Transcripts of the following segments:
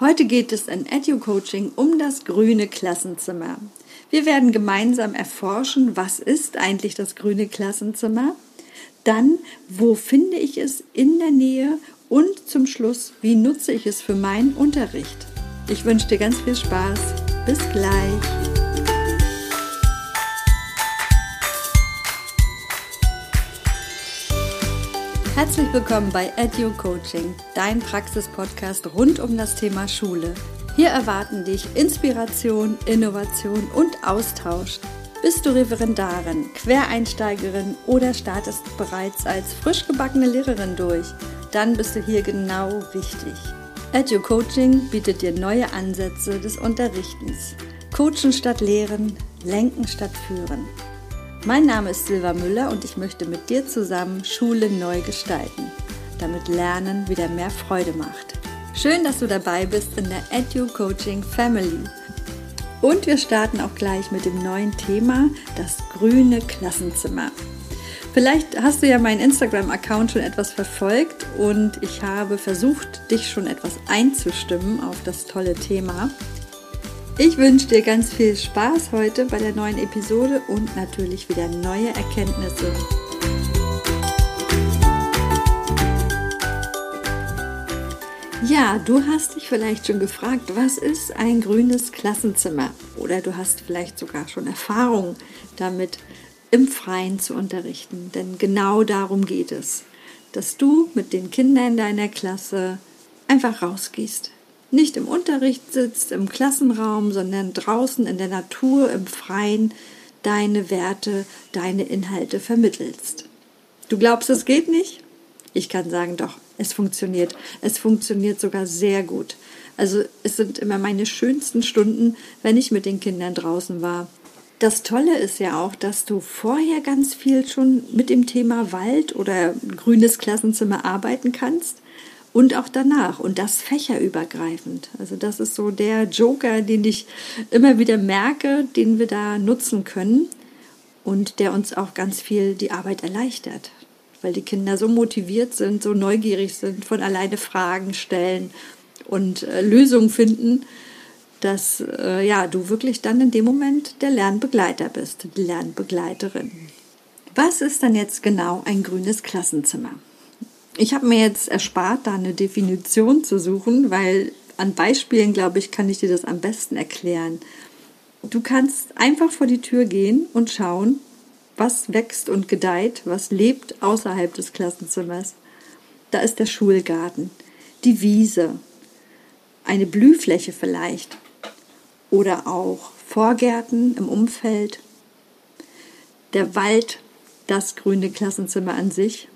Heute geht es in EduCoaching um das grüne Klassenzimmer. Wir werden gemeinsam erforschen, was ist eigentlich das grüne Klassenzimmer? Dann, wo finde ich es in der Nähe? Und zum Schluss, wie nutze ich es für meinen Unterricht? Ich wünsche dir ganz viel Spaß. Bis gleich. Herzlich willkommen bei Edu Coaching, dein Praxispodcast rund um das Thema Schule. Hier erwarten dich Inspiration, Innovation und Austausch. Bist du Referendarin, Quereinsteigerin oder startest bereits als frisch gebackene Lehrerin durch? Dann bist du hier genau wichtig. Edu Coaching bietet dir neue Ansätze des Unterrichtens. Coachen statt Lehren, Lenken statt Führen. Mein Name ist Silva Müller und ich möchte mit dir zusammen Schule neu gestalten, damit Lernen wieder mehr Freude macht. Schön, dass du dabei bist in der Edu Coaching Family. Und wir starten auch gleich mit dem neuen Thema, das grüne Klassenzimmer. Vielleicht hast du ja meinen Instagram-Account schon etwas verfolgt und ich habe versucht, dich schon etwas einzustimmen auf das tolle Thema. Ich wünsche dir ganz viel Spaß heute bei der neuen Episode und natürlich wieder neue Erkenntnisse. Ja, du hast dich vielleicht schon gefragt, was ist ein grünes Klassenzimmer? Oder du hast vielleicht sogar schon Erfahrung damit, im Freien zu unterrichten. Denn genau darum geht es, dass du mit den Kindern deiner Klasse einfach rausgehst, nicht im Unterricht sitzt, im Klassenraum, sondern draußen in der Natur, im Freien deine Werte, deine Inhalte vermittelst. Du glaubst, es geht nicht? Ich kann sagen, doch, es funktioniert. Es funktioniert sogar sehr gut. Also es sind immer meine schönsten Stunden, wenn ich mit den Kindern draußen war. Das Tolle ist ja auch, dass du vorher ganz viel schon mit dem Thema Wald oder grünes Klassenzimmer arbeiten kannst und auch danach und das fächerübergreifend. Also das ist so der Joker, den ich immer wieder merke, den wir da nutzen können und der uns auch ganz viel die Arbeit erleichtert, weil die Kinder so motiviert sind, so neugierig sind, von alleine Fragen stellen und äh, Lösungen finden, dass äh, ja du wirklich dann in dem Moment der Lernbegleiter bist, die Lernbegleiterin. Was ist dann jetzt genau ein grünes Klassenzimmer? Ich habe mir jetzt erspart, da eine Definition zu suchen, weil an Beispielen, glaube ich, kann ich dir das am besten erklären. Du kannst einfach vor die Tür gehen und schauen, was wächst und gedeiht, was lebt außerhalb des Klassenzimmers. Da ist der Schulgarten, die Wiese, eine Blühfläche vielleicht oder auch Vorgärten im Umfeld, der Wald, das grüne Klassenzimmer an sich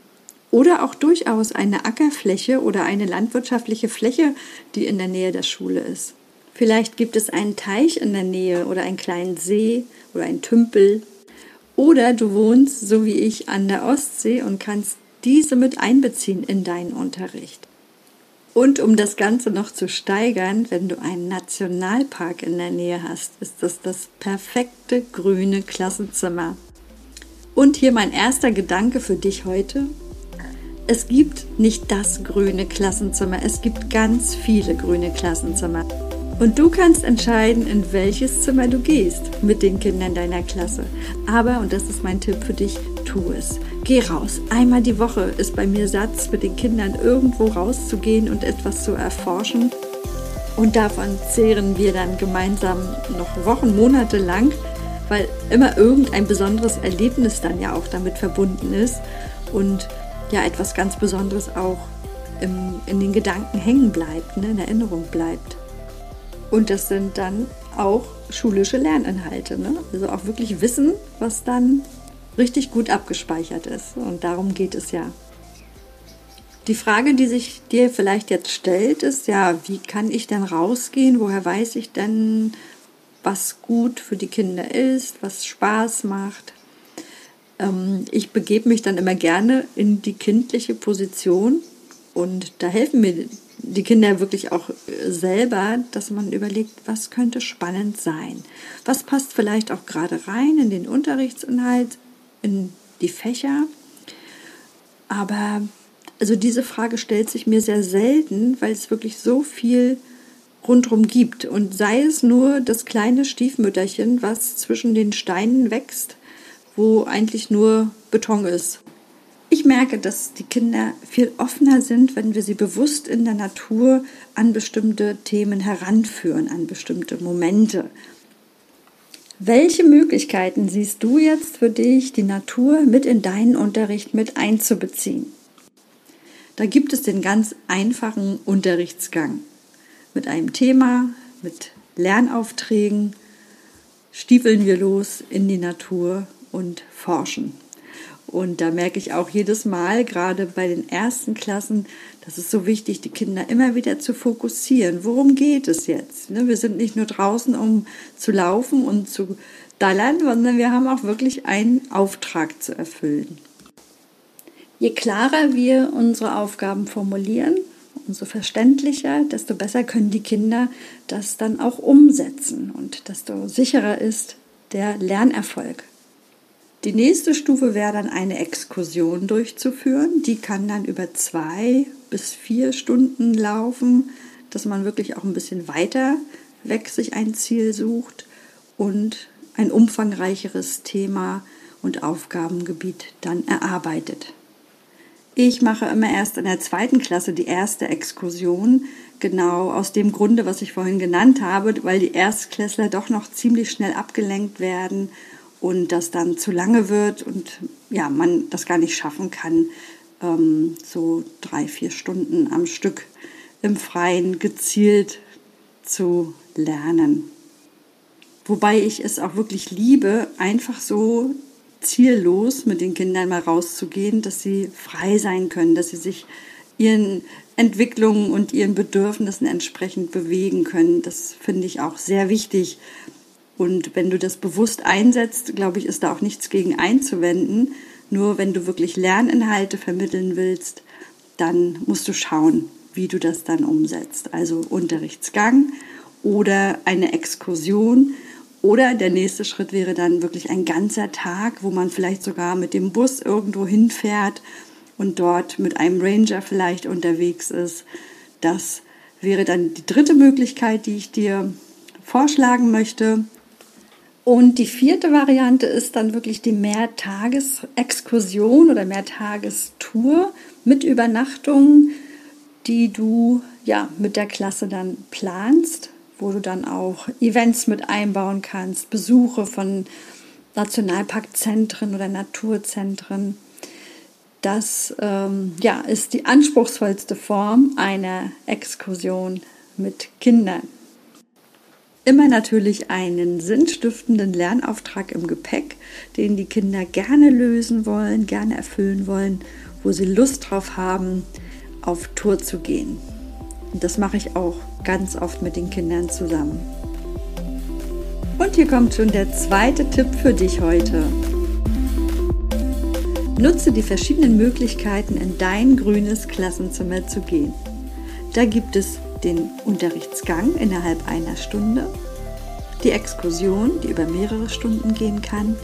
oder auch durchaus eine Ackerfläche oder eine landwirtschaftliche Fläche, die in der Nähe der Schule ist. Vielleicht gibt es einen Teich in der Nähe oder einen kleinen See oder einen Tümpel. Oder du wohnst, so wie ich, an der Ostsee und kannst diese mit einbeziehen in deinen Unterricht. Und um das Ganze noch zu steigern, wenn du einen Nationalpark in der Nähe hast, ist das das perfekte grüne Klassenzimmer. Und hier mein erster Gedanke für dich heute es gibt nicht das grüne Klassenzimmer, es gibt ganz viele grüne Klassenzimmer. Und du kannst entscheiden, in welches Zimmer du gehst mit den Kindern deiner Klasse. Aber, und das ist mein Tipp für dich, tu es. Geh raus. Einmal die Woche ist bei mir Satz, mit den Kindern irgendwo rauszugehen und etwas zu erforschen. Und davon zehren wir dann gemeinsam noch Wochen, Monate lang, weil immer irgendein besonderes Erlebnis dann ja auch damit verbunden ist. Und ja etwas ganz Besonderes auch im, in den Gedanken hängen bleibt, ne, in Erinnerung bleibt. Und das sind dann auch schulische Lerninhalte. Ne? Also auch wirklich Wissen, was dann richtig gut abgespeichert ist. Und darum geht es ja. Die Frage, die sich dir vielleicht jetzt stellt, ist ja, wie kann ich denn rausgehen? Woher weiß ich denn, was gut für die Kinder ist, was Spaß macht? Ähm, ich begebe mich dann immer gerne in die kindliche Position und da helfen mir die Kinder wirklich auch selber, dass man überlegt, was könnte spannend sein. Was passt vielleicht auch gerade rein in den Unterrichtsinhalt, in die Fächer. Aber also diese Frage stellt sich mir sehr selten, weil es wirklich so viel rundherum gibt. Und sei es nur das kleine Stiefmütterchen, was zwischen den Steinen wächst, wo eigentlich nur Beton ist. Ich merke, dass die Kinder viel offener sind, wenn wir sie bewusst in der Natur an bestimmte Themen heranführen, an bestimmte Momente. Welche Möglichkeiten siehst du jetzt für dich, die Natur mit in deinen Unterricht mit einzubeziehen? Da gibt es den ganz einfachen Unterrichtsgang mit einem Thema, mit Lernaufträgen, stiefeln wir los in die Natur und forschen. Und da merke ich auch jedes Mal, gerade bei den ersten Klassen, das ist so wichtig, die Kinder immer wieder zu fokussieren. Worum geht es jetzt? Ne, wir sind nicht nur draußen, um zu laufen und zu dallern, sondern wir haben auch wirklich einen Auftrag zu erfüllen. Je klarer wir unsere Aufgaben formulieren, umso verständlicher, desto besser können die Kinder das dann auch umsetzen und desto sicherer ist der Lernerfolg. Die nächste Stufe wäre dann eine Exkursion durchzuführen. Die kann dann über zwei bis vier Stunden laufen, dass man wirklich auch ein bisschen weiter weg sich ein Ziel sucht und ein umfangreicheres Thema und Aufgabengebiet dann erarbeitet. Ich mache immer erst in der zweiten Klasse die erste Exkursion, genau aus dem Grunde, was ich vorhin genannt habe, weil die Erstklässler doch noch ziemlich schnell abgelenkt werden und das dann zu lange wird und ja, man das gar nicht schaffen kann, ähm, so drei, vier Stunden am Stück im Freien gezielt zu lernen. Wobei ich es auch wirklich liebe, einfach so ziellos mit den Kindern mal rauszugehen, dass sie frei sein können, dass sie sich ihren Entwicklungen und ihren Bedürfnissen entsprechend bewegen können. Das finde ich auch sehr wichtig, und wenn du das bewusst einsetzt, glaube ich, ist da auch nichts gegen einzuwenden. Nur wenn du wirklich Lerninhalte vermitteln willst, dann musst du schauen, wie du das dann umsetzt. Also Unterrichtsgang oder eine Exkursion. Oder der nächste Schritt wäre dann wirklich ein ganzer Tag, wo man vielleicht sogar mit dem Bus irgendwo hinfährt und dort mit einem Ranger vielleicht unterwegs ist. Das wäre dann die dritte Möglichkeit, die ich dir vorschlagen möchte. Und die vierte Variante ist dann wirklich die Mehrtagesexkursion oder Mehrtagestour mit Übernachtung, die du ja mit der Klasse dann planst, wo du dann auch Events mit einbauen kannst, Besuche von Nationalparkzentren oder Naturzentren. Das ähm, ja, ist die anspruchsvollste Form einer Exkursion mit Kindern. Immer natürlich einen sinnstiftenden Lernauftrag im Gepäck, den die Kinder gerne lösen wollen, gerne erfüllen wollen, wo sie Lust drauf haben, auf Tour zu gehen. Und das mache ich auch ganz oft mit den Kindern zusammen. Und hier kommt schon der zweite Tipp für dich heute. Nutze die verschiedenen Möglichkeiten, in dein grünes Klassenzimmer zu gehen. Da gibt es den Unterrichtsgang innerhalb einer Stunde, die Exkursion, die über mehrere Stunden gehen kann,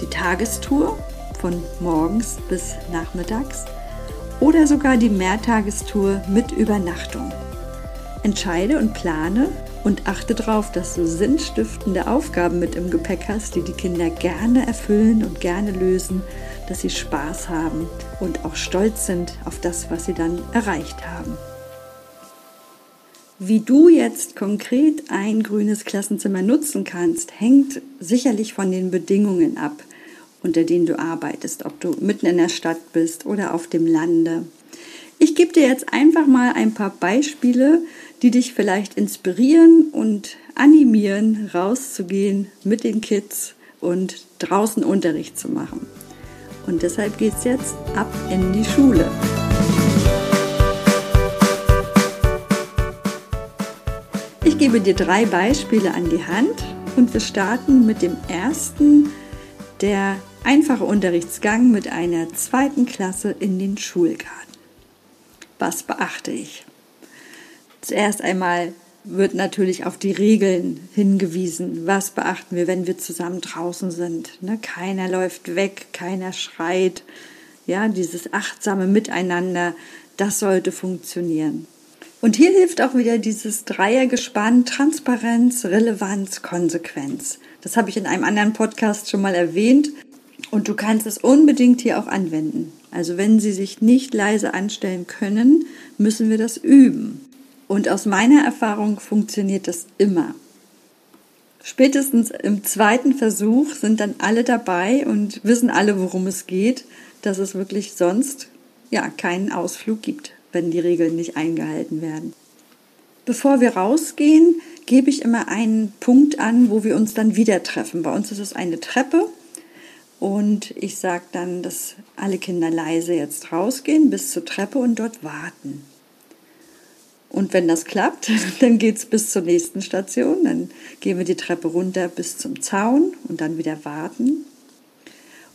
die Tagestour von morgens bis nachmittags oder sogar die Mehrtagestour mit Übernachtung. Entscheide und plane und achte darauf, dass du sinnstiftende Aufgaben mit im Gepäck hast, die die Kinder gerne erfüllen und gerne lösen, dass sie Spaß haben und auch stolz sind auf das, was sie dann erreicht haben. Wie du jetzt konkret ein grünes Klassenzimmer nutzen kannst, hängt sicherlich von den Bedingungen ab, unter denen du arbeitest, ob du mitten in der Stadt bist oder auf dem Lande. Ich gebe dir jetzt einfach mal ein paar Beispiele, die dich vielleicht inspirieren und animieren, rauszugehen mit den Kids und draußen Unterricht zu machen. Und deshalb geht es jetzt ab in die Schule. Gebe dir drei Beispiele an die Hand und wir starten mit dem ersten, der einfache Unterrichtsgang mit einer zweiten Klasse in den Schulgarten. Was beachte ich? Zuerst einmal wird natürlich auf die Regeln hingewiesen. Was beachten wir, wenn wir zusammen draußen sind? Ne? Keiner läuft weg, keiner schreit. Ja, dieses achtsame Miteinander, das sollte funktionieren. Und hier hilft auch wieder dieses Dreiergespann Transparenz, Relevanz, Konsequenz. Das habe ich in einem anderen Podcast schon mal erwähnt und du kannst es unbedingt hier auch anwenden. Also wenn sie sich nicht leise anstellen können, müssen wir das üben. Und aus meiner Erfahrung funktioniert das immer. Spätestens im zweiten Versuch sind dann alle dabei und wissen alle, worum es geht, dass es wirklich sonst ja keinen Ausflug gibt, wenn die Regeln nicht eingehalten werden. Bevor wir rausgehen, gebe ich immer einen Punkt an, wo wir uns dann wieder treffen. Bei uns ist es eine Treppe und ich sage dann, dass alle Kinder leise jetzt rausgehen bis zur Treppe und dort warten. Und wenn das klappt, dann geht es bis zur nächsten Station. Dann gehen wir die Treppe runter bis zum Zaun und dann wieder warten.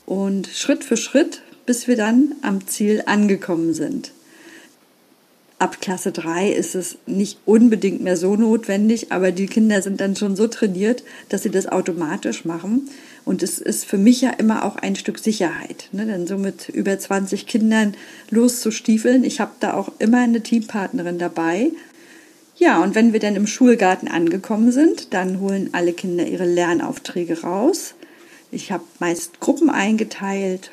Und Schritt für Schritt, bis wir dann am Ziel angekommen sind. Ab Klasse 3 ist es nicht unbedingt mehr so notwendig, aber die Kinder sind dann schon so trainiert, dass sie das automatisch machen. Und es ist für mich ja immer auch ein Stück Sicherheit. Ne? Denn so mit über 20 Kindern loszustiefeln, ich habe da auch immer eine Teampartnerin dabei. Ja, und wenn wir dann im Schulgarten angekommen sind, dann holen alle Kinder ihre Lernaufträge raus. Ich habe meist Gruppen eingeteilt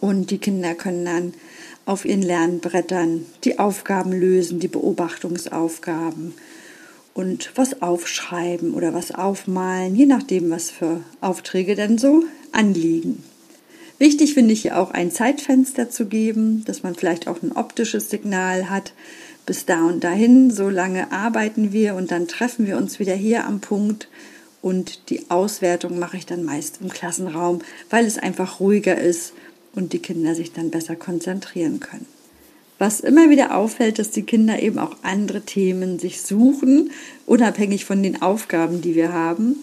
und die Kinder können dann auf ihren Lernbrettern die Aufgaben lösen, die Beobachtungsaufgaben und was aufschreiben oder was aufmalen, je nachdem, was für Aufträge denn so anliegen. Wichtig finde ich hier auch ein Zeitfenster zu geben, dass man vielleicht auch ein optisches Signal hat. Bis da und dahin, so lange arbeiten wir und dann treffen wir uns wieder hier am Punkt und die Auswertung mache ich dann meist im Klassenraum, weil es einfach ruhiger ist und die Kinder sich dann besser konzentrieren können. Was immer wieder auffällt, dass die Kinder eben auch andere Themen sich suchen, unabhängig von den Aufgaben, die wir haben.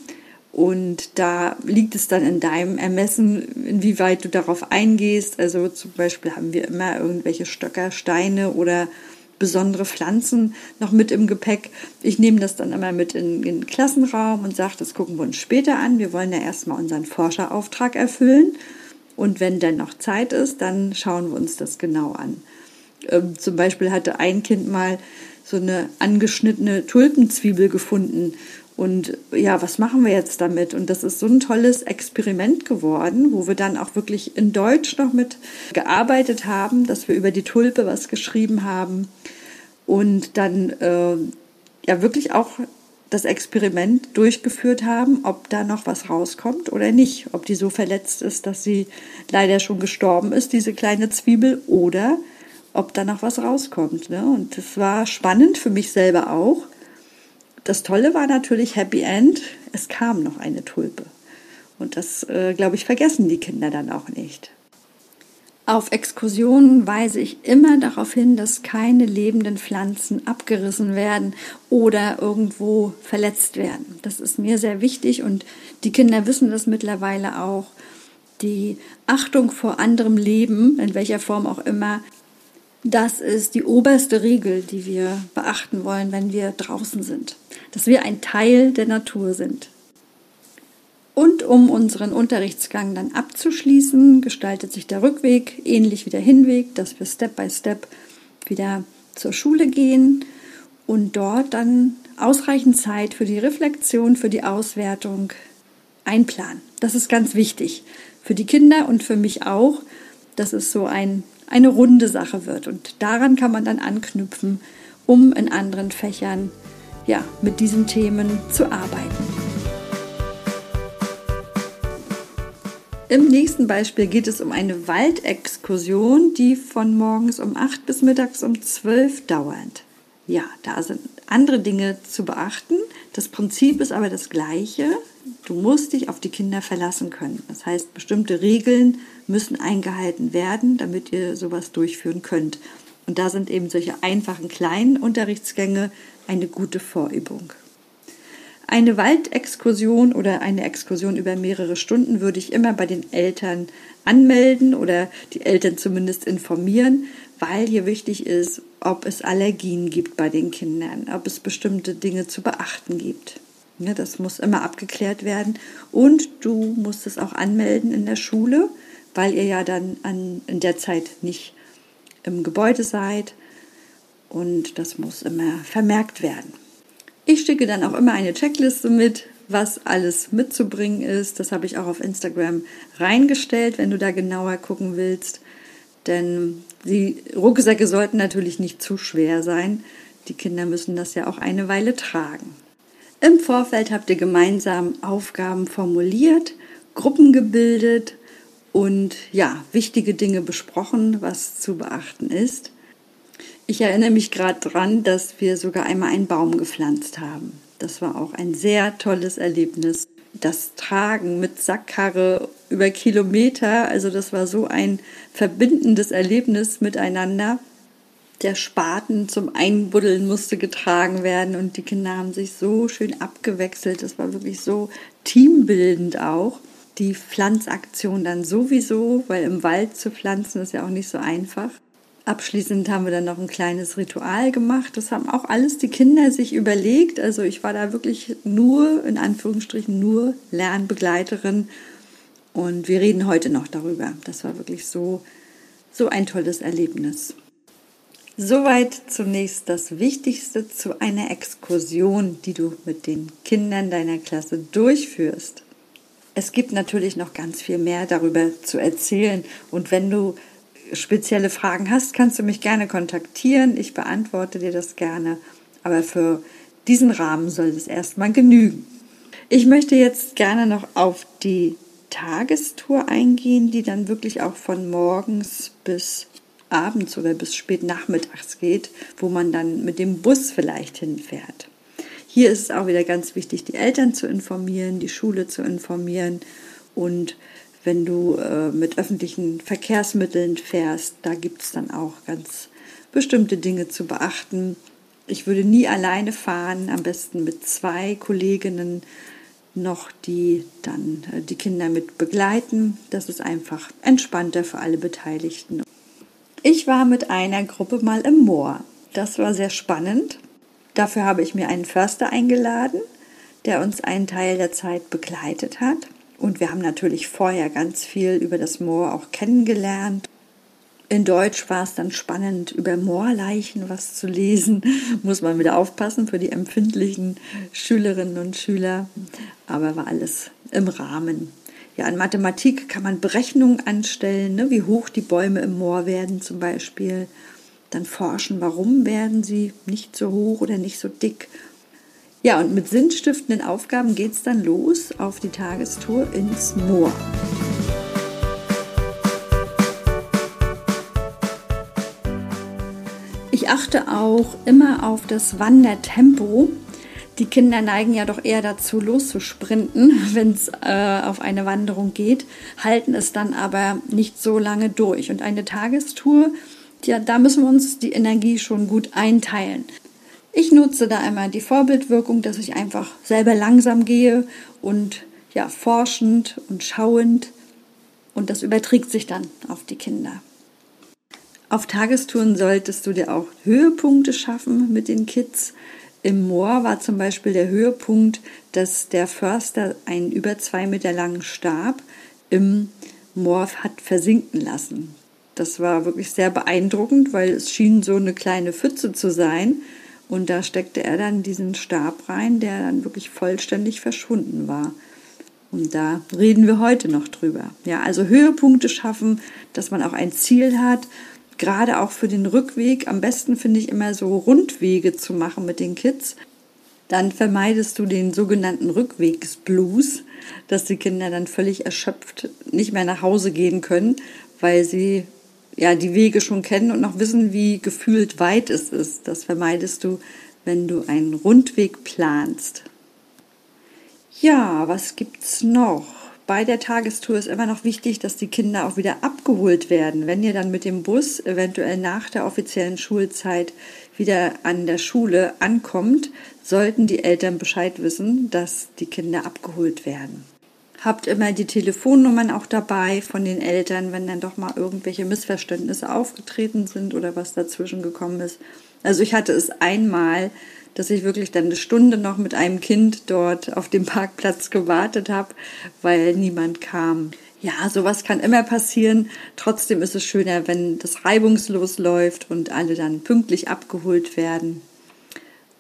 Und da liegt es dann in deinem Ermessen, inwieweit du darauf eingehst. Also zum Beispiel haben wir immer irgendwelche Stöcker, Steine oder besondere Pflanzen noch mit im Gepäck. Ich nehme das dann immer mit in, in den Klassenraum und sage, das gucken wir uns später an. Wir wollen ja erstmal unseren Forscherauftrag erfüllen. Und wenn dann noch Zeit ist, dann schauen wir uns das genau an. Ähm, zum Beispiel hatte ein Kind mal so eine angeschnittene Tulpenzwiebel gefunden. Und ja, was machen wir jetzt damit? Und das ist so ein tolles Experiment geworden, wo wir dann auch wirklich in Deutsch noch mit gearbeitet haben, dass wir über die Tulpe was geschrieben haben und dann äh, ja wirklich auch das Experiment durchgeführt haben, ob da noch was rauskommt oder nicht. Ob die so verletzt ist, dass sie leider schon gestorben ist, diese kleine Zwiebel, oder ob da noch was rauskommt. Ne? Und das war spannend für mich selber auch. Das Tolle war natürlich Happy End. Es kam noch eine Tulpe. Und das, äh, glaube ich, vergessen die Kinder dann auch nicht. Auf Exkursionen weise ich immer darauf hin, dass keine lebenden Pflanzen abgerissen werden oder irgendwo verletzt werden. Das ist mir sehr wichtig und die Kinder wissen das mittlerweile auch. Die Achtung vor anderem Leben, in welcher Form auch immer, das ist die oberste Regel, die wir beachten wollen, wenn wir draußen sind. Dass wir ein Teil der Natur sind. Und um unseren Unterrichtsgang dann abzuschließen, gestaltet sich der Rückweg ähnlich wie der Hinweg, dass wir Step by Step wieder zur Schule gehen und dort dann ausreichend Zeit für die Reflexion, für die Auswertung einplanen. Das ist ganz wichtig für die Kinder und für mich auch. Das ist so ein eine runde Sache wird. Und daran kann man dann anknüpfen, um in anderen Fächern ja, mit diesen Themen zu arbeiten. Im nächsten Beispiel geht es um eine Waldexkursion, die von morgens um 8 bis mittags um 12 dauert. Ja, da sind andere Dinge zu beachten. Das Prinzip ist aber das gleiche. Du musst dich auf die Kinder verlassen können. Das heißt, bestimmte Regeln müssen eingehalten werden, damit ihr sowas durchführen könnt. Und da sind eben solche einfachen kleinen Unterrichtsgänge eine gute Vorübung. Eine Waldexkursion oder eine Exkursion über mehrere Stunden würde ich immer bei den Eltern anmelden oder die Eltern zumindest informieren, weil hier wichtig ist, ob es Allergien gibt bei den Kindern, ob es bestimmte Dinge zu beachten gibt. Ja, das muss immer abgeklärt werden. Und du musst es auch anmelden in der Schule, weil ihr ja dann an, in der Zeit nicht im Gebäude seid. und das muss immer vermerkt werden. Ich schicke dann auch immer eine Checkliste mit, was alles mitzubringen ist. Das habe ich auch auf Instagram reingestellt, wenn du da genauer gucken willst. Denn die Rucksäcke sollten natürlich nicht zu schwer sein. Die Kinder müssen das ja auch eine Weile tragen. Im Vorfeld habt ihr gemeinsam Aufgaben formuliert, Gruppen gebildet und ja, wichtige Dinge besprochen, was zu beachten ist. Ich erinnere mich gerade dran, dass wir sogar einmal einen Baum gepflanzt haben. Das war auch ein sehr tolles Erlebnis. Das Tragen mit Sackkarre über Kilometer, also das war so ein verbindendes Erlebnis miteinander. Der Spaten zum Einbuddeln musste getragen werden und die Kinder haben sich so schön abgewechselt. Das war wirklich so teambildend auch. Die Pflanzaktion dann sowieso, weil im Wald zu pflanzen ist ja auch nicht so einfach. Abschließend haben wir dann noch ein kleines Ritual gemacht. Das haben auch alles die Kinder sich überlegt. Also ich war da wirklich nur, in Anführungsstrichen, nur Lernbegleiterin. Und wir reden heute noch darüber. Das war wirklich so, so ein tolles Erlebnis. Soweit zunächst das Wichtigste zu einer Exkursion, die du mit den Kindern deiner Klasse durchführst. Es gibt natürlich noch ganz viel mehr darüber zu erzählen. Und wenn du spezielle Fragen hast, kannst du mich gerne kontaktieren. Ich beantworte dir das gerne. Aber für diesen Rahmen soll es erstmal genügen. Ich möchte jetzt gerne noch auf die Tagestour eingehen, die dann wirklich auch von morgens bis abends oder bis spät nachmittags geht, wo man dann mit dem Bus vielleicht hinfährt. Hier ist es auch wieder ganz wichtig, die Eltern zu informieren, die Schule zu informieren und wenn du äh, mit öffentlichen Verkehrsmitteln fährst, da gibt es dann auch ganz bestimmte Dinge zu beachten. Ich würde nie alleine fahren, am besten mit zwei Kolleginnen noch, die dann äh, die Kinder mit begleiten. Das ist einfach entspannter für alle Beteiligten. Ich war mit einer Gruppe mal im Moor. Das war sehr spannend. Dafür habe ich mir einen Förster eingeladen, der uns einen Teil der Zeit begleitet hat. Und wir haben natürlich vorher ganz viel über das Moor auch kennengelernt. In Deutsch war es dann spannend, über Moorleichen was zu lesen. Muss man wieder aufpassen für die empfindlichen Schülerinnen und Schüler. Aber war alles im Rahmen. Ja, in Mathematik kann man Berechnungen anstellen, ne, wie hoch die Bäume im Moor werden zum Beispiel. Dann forschen, warum werden sie nicht so hoch oder nicht so dick ja, und mit sinnstiftenden Aufgaben geht es dann los auf die Tagestour ins Moor. Ich achte auch immer auf das Wandertempo. Die Kinder neigen ja doch eher dazu, loszusprinten, wenn es äh, auf eine Wanderung geht, halten es dann aber nicht so lange durch. Und eine Tagestour, ja, da müssen wir uns die Energie schon gut einteilen. Ich nutze da einmal die Vorbildwirkung, dass ich einfach selber langsam gehe und ja, forschend und schauend und das überträgt sich dann auf die Kinder. Auf Tagestouren solltest du dir auch Höhepunkte schaffen mit den Kids. Im Moor war zum Beispiel der Höhepunkt, dass der Förster einen über zwei Meter langen Stab im Moor hat versinken lassen. Das war wirklich sehr beeindruckend, weil es schien so eine kleine Pfütze zu sein. Und da steckte er dann diesen Stab rein, der dann wirklich vollständig verschwunden war. Und da reden wir heute noch drüber. Ja, also Höhepunkte schaffen, dass man auch ein Ziel hat, gerade auch für den Rückweg. Am besten finde ich immer so Rundwege zu machen mit den Kids. Dann vermeidest du den sogenannten Rückwegsblues, dass die Kinder dann völlig erschöpft nicht mehr nach Hause gehen können, weil sie ja, die Wege schon kennen und noch wissen, wie gefühlt weit es ist. Das vermeidest du, wenn du einen Rundweg planst. Ja, was gibt's noch? Bei der Tagestour ist immer noch wichtig, dass die Kinder auch wieder abgeholt werden. Wenn ihr dann mit dem Bus eventuell nach der offiziellen Schulzeit wieder an der Schule ankommt, sollten die Eltern Bescheid wissen, dass die Kinder abgeholt werden. Habt immer die Telefonnummern auch dabei von den Eltern, wenn dann doch mal irgendwelche Missverständnisse aufgetreten sind oder was dazwischen gekommen ist. Also ich hatte es einmal, dass ich wirklich dann eine Stunde noch mit einem Kind dort auf dem Parkplatz gewartet habe, weil niemand kam. Ja, sowas kann immer passieren. Trotzdem ist es schöner, wenn das reibungslos läuft und alle dann pünktlich abgeholt werden.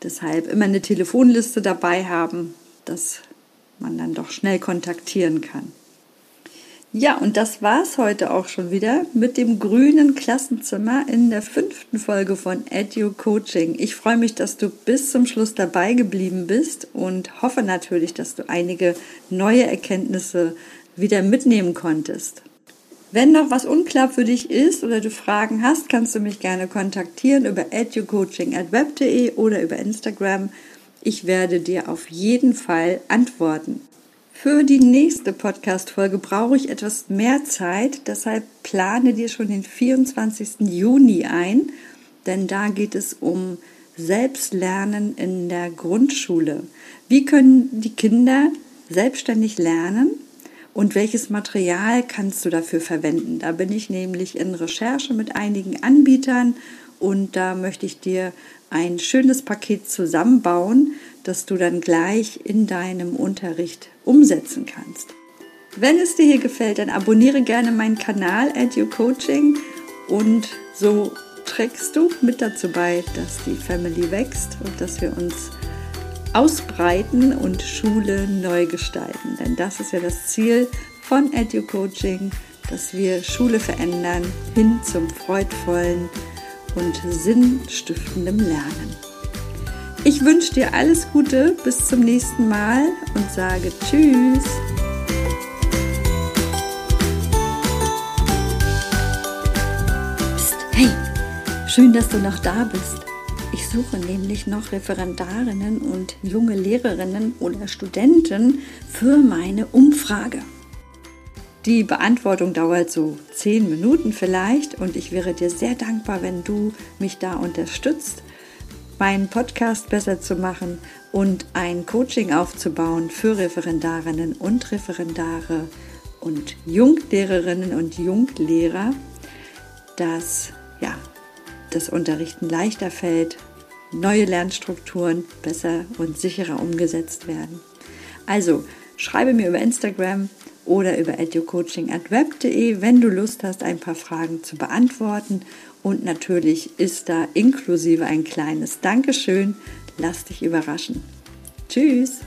Deshalb immer eine Telefonliste dabei haben, dass man dann doch schnell kontaktieren kann. Ja, und das war's heute auch schon wieder mit dem grünen Klassenzimmer in der fünften Folge von Edu Coaching. Ich freue mich, dass du bis zum Schluss dabei geblieben bist und hoffe natürlich, dass du einige neue Erkenntnisse wieder mitnehmen konntest. Wenn noch was unklar für dich ist oder du Fragen hast, kannst du mich gerne kontaktieren über educoaching.web.de oder über Instagram. Ich werde dir auf jeden Fall antworten. Für die nächste Podcast-Folge brauche ich etwas mehr Zeit, deshalb plane dir schon den 24. Juni ein, denn da geht es um Selbstlernen in der Grundschule. Wie können die Kinder selbstständig lernen und welches Material kannst du dafür verwenden? Da bin ich nämlich in Recherche mit einigen Anbietern und da möchte ich dir ein schönes Paket zusammenbauen, das du dann gleich in deinem Unterricht umsetzen kannst. Wenn es dir hier gefällt, dann abonniere gerne meinen Kanal Edu Coaching und so trägst du mit dazu bei, dass die Family wächst und dass wir uns ausbreiten und Schule neu gestalten. Denn das ist ja das Ziel von EduCoaching, dass wir Schule verändern hin zum freudvollen und sinnstiftenden Lernen. Ich wünsche dir alles Gute, bis zum nächsten Mal und sage Tschüss. Psst, hey, schön, dass du noch da bist. Ich suche nämlich noch Referendarinnen und junge Lehrerinnen oder Studenten für meine Umfrage. Die Beantwortung dauert so zehn Minuten vielleicht und ich wäre dir sehr dankbar, wenn du mich da unterstützt, meinen Podcast besser zu machen und ein Coaching aufzubauen für Referendarinnen und Referendare und Junglehrerinnen und Junglehrer, das ja das Unterrichten leichter fällt, neue Lernstrukturen besser und sicherer umgesetzt werden. Also schreibe mir über Instagram oder über educoaching.web.de, wenn du Lust hast, ein paar Fragen zu beantworten. Und natürlich ist da inklusive ein kleines Dankeschön. Lass dich überraschen. Tschüss!